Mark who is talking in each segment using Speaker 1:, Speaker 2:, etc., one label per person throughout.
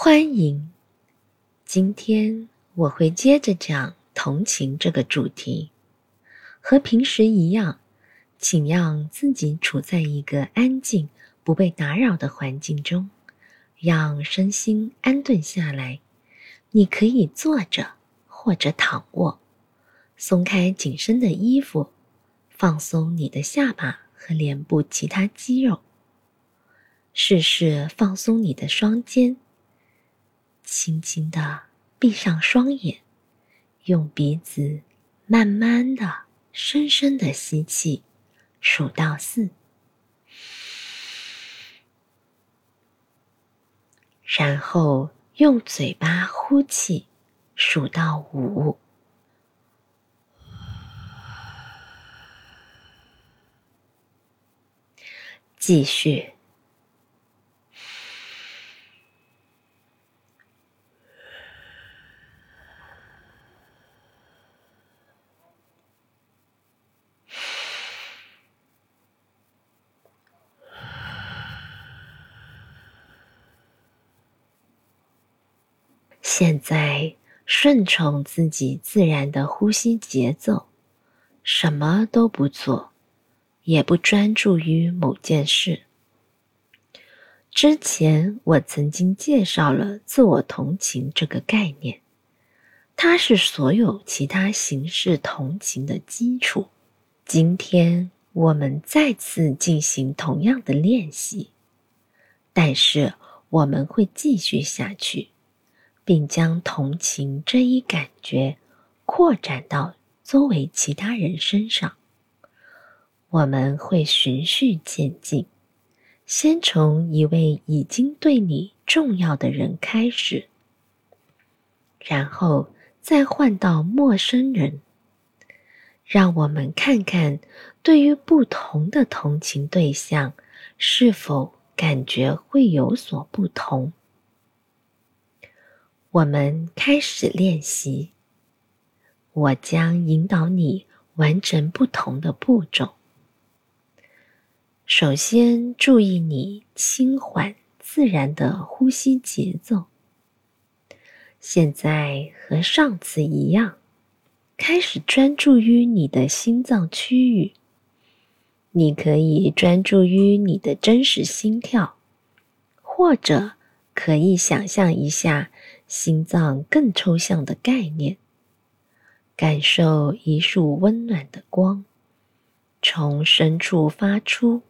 Speaker 1: 欢迎，今天我会接着讲同情这个主题。和平时一样，请让自己处在一个安静、不被打扰的环境中，让身心安顿下来。你可以坐着或者躺卧，松开紧身的衣服，放松你的下巴和脸部其他肌肉。试试放松你的双肩。轻轻的闭上双眼，用鼻子慢慢的、深深的吸气，数到四，然后用嘴巴呼气，数到五，继续。现在顺从自己自然的呼吸节奏，什么都不做，也不专注于某件事。之前我曾经介绍了自我同情这个概念，它是所有其他形式同情的基础。今天我们再次进行同样的练习，但是我们会继续下去。并将同情这一感觉扩展到周围其他人身上。我们会循序渐进，先从一位已经对你重要的人开始，然后再换到陌生人。让我们看看，对于不同的同情对象，是否感觉会有所不同。我们开始练习。我将引导你完成不同的步骤。首先，注意你轻缓自然的呼吸节奏。现在和上次一样，开始专注于你的心脏区域。你可以专注于你的真实心跳，或者可以想象一下。心脏更抽象的概念，感受一束温暖的光从深处发出，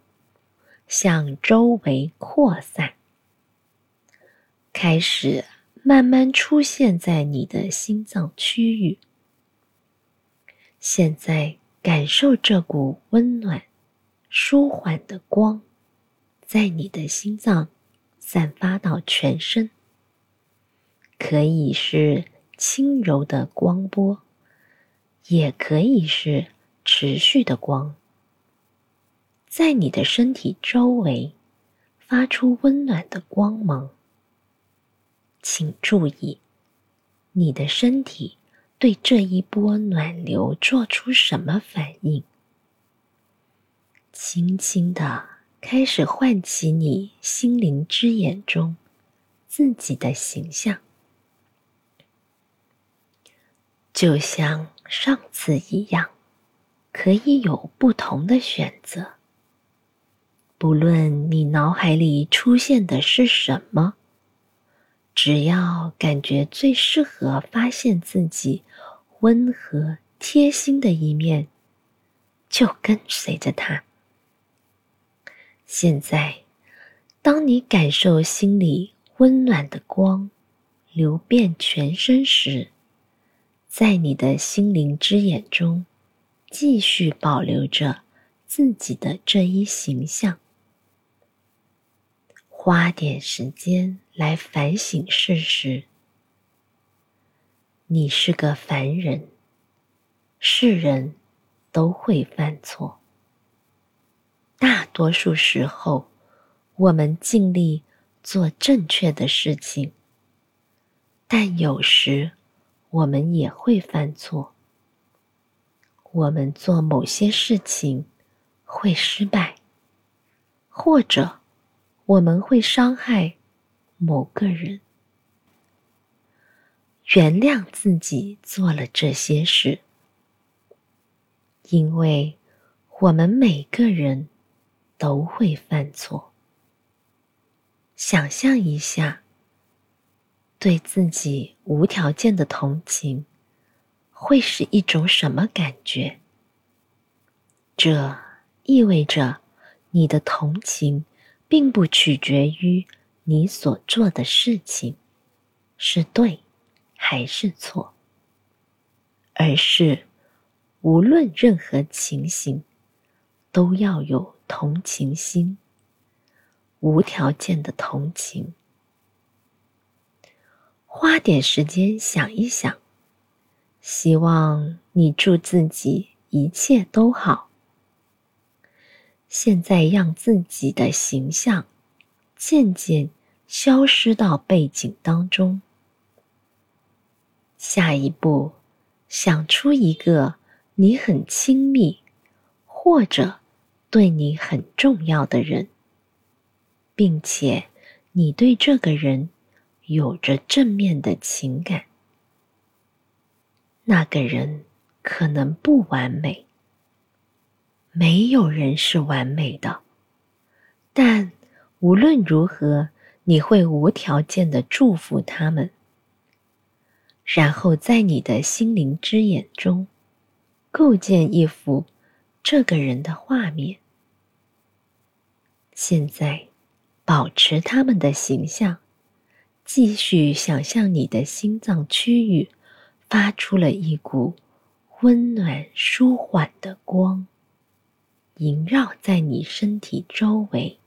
Speaker 1: 向周围扩散，开始慢慢出现在你的心脏区域。现在感受这股温暖、舒缓的光，在你的心脏散发到全身。可以是轻柔的光波，也可以是持续的光，在你的身体周围发出温暖的光芒。请注意，你的身体对这一波暖流做出什么反应？轻轻的开始唤起你心灵之眼中自己的形象。就像上次一样，可以有不同的选择。不论你脑海里出现的是什么，只要感觉最适合发现自己温和贴心的一面，就跟随着它。现在，当你感受心里温暖的光流遍全身时，在你的心灵之眼中，继续保留着自己的这一形象。花点时间来反省事实：你是个凡人，是人都会犯错。大多数时候，我们尽力做正确的事情，但有时。我们也会犯错，我们做某些事情会失败，或者我们会伤害某个人。原谅自己做了这些事，因为我们每个人都会犯错。想象一下，对自己无条件的同情，会是一种什么感觉？这意味着你的同情并不取决于你所做的事情是对。还是错，而是无论任何情形，都要有同情心，无条件的同情。花点时间想一想，希望你祝自己一切都好。现在让自己的形象渐渐消失到背景当中。下一步，想出一个你很亲密或者对你很重要的人，并且你对这个人有着正面的情感。那个人可能不完美，没有人是完美的，但无论如何，你会无条件的祝福他们。然后在你的心灵之眼中，构建一幅这个人的画面。现在，保持他们的形象，继续想象你的心脏区域发出了一股温暖舒缓的光，萦绕在你身体周围。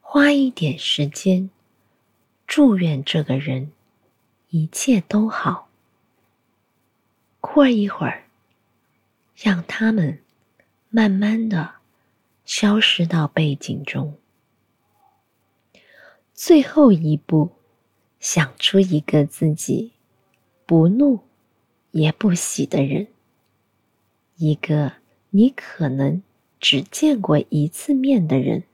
Speaker 1: 花一点时间，祝愿这个人。一切都好。过一会儿，让他们慢慢的消失到背景中。最后一步，想出一个自己不怒也不喜的人，一个你可能只见过一次面的人，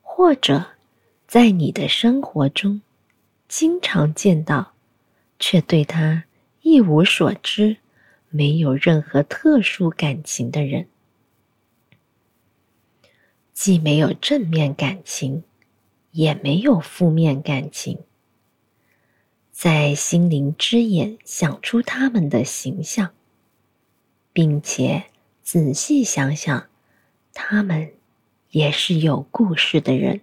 Speaker 1: 或者在你的生活中。经常见到，却对他一无所知，没有任何特殊感情的人，既没有正面感情，也没有负面感情。在心灵之眼想出他们的形象，并且仔细想想，他们也是有故事的人，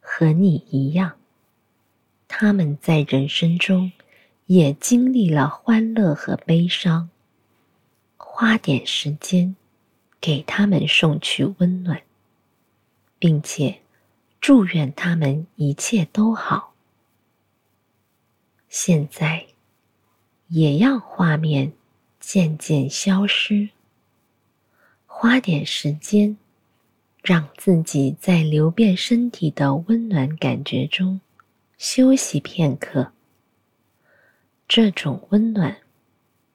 Speaker 1: 和你一样。他们在人生中也经历了欢乐和悲伤，花点时间给他们送去温暖，并且祝愿他们一切都好。现在，也让画面渐渐消失，花点时间，让自己在流遍身体的温暖感觉中。休息片刻。这种温暖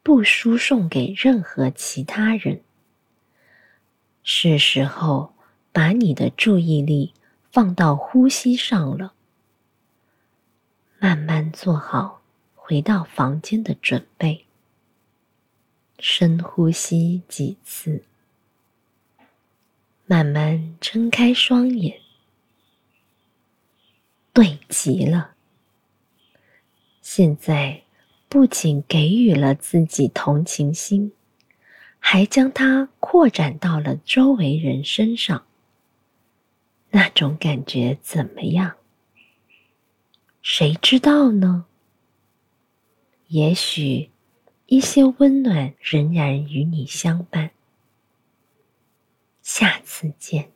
Speaker 1: 不输送给任何其他人。是时候把你的注意力放到呼吸上了。慢慢做好回到房间的准备。深呼吸几次。慢慢睁开双眼。对极了。现在不仅给予了自己同情心，还将它扩展到了周围人身上。那种感觉怎么样？谁知道呢？也许一些温暖仍然与你相伴。下次见。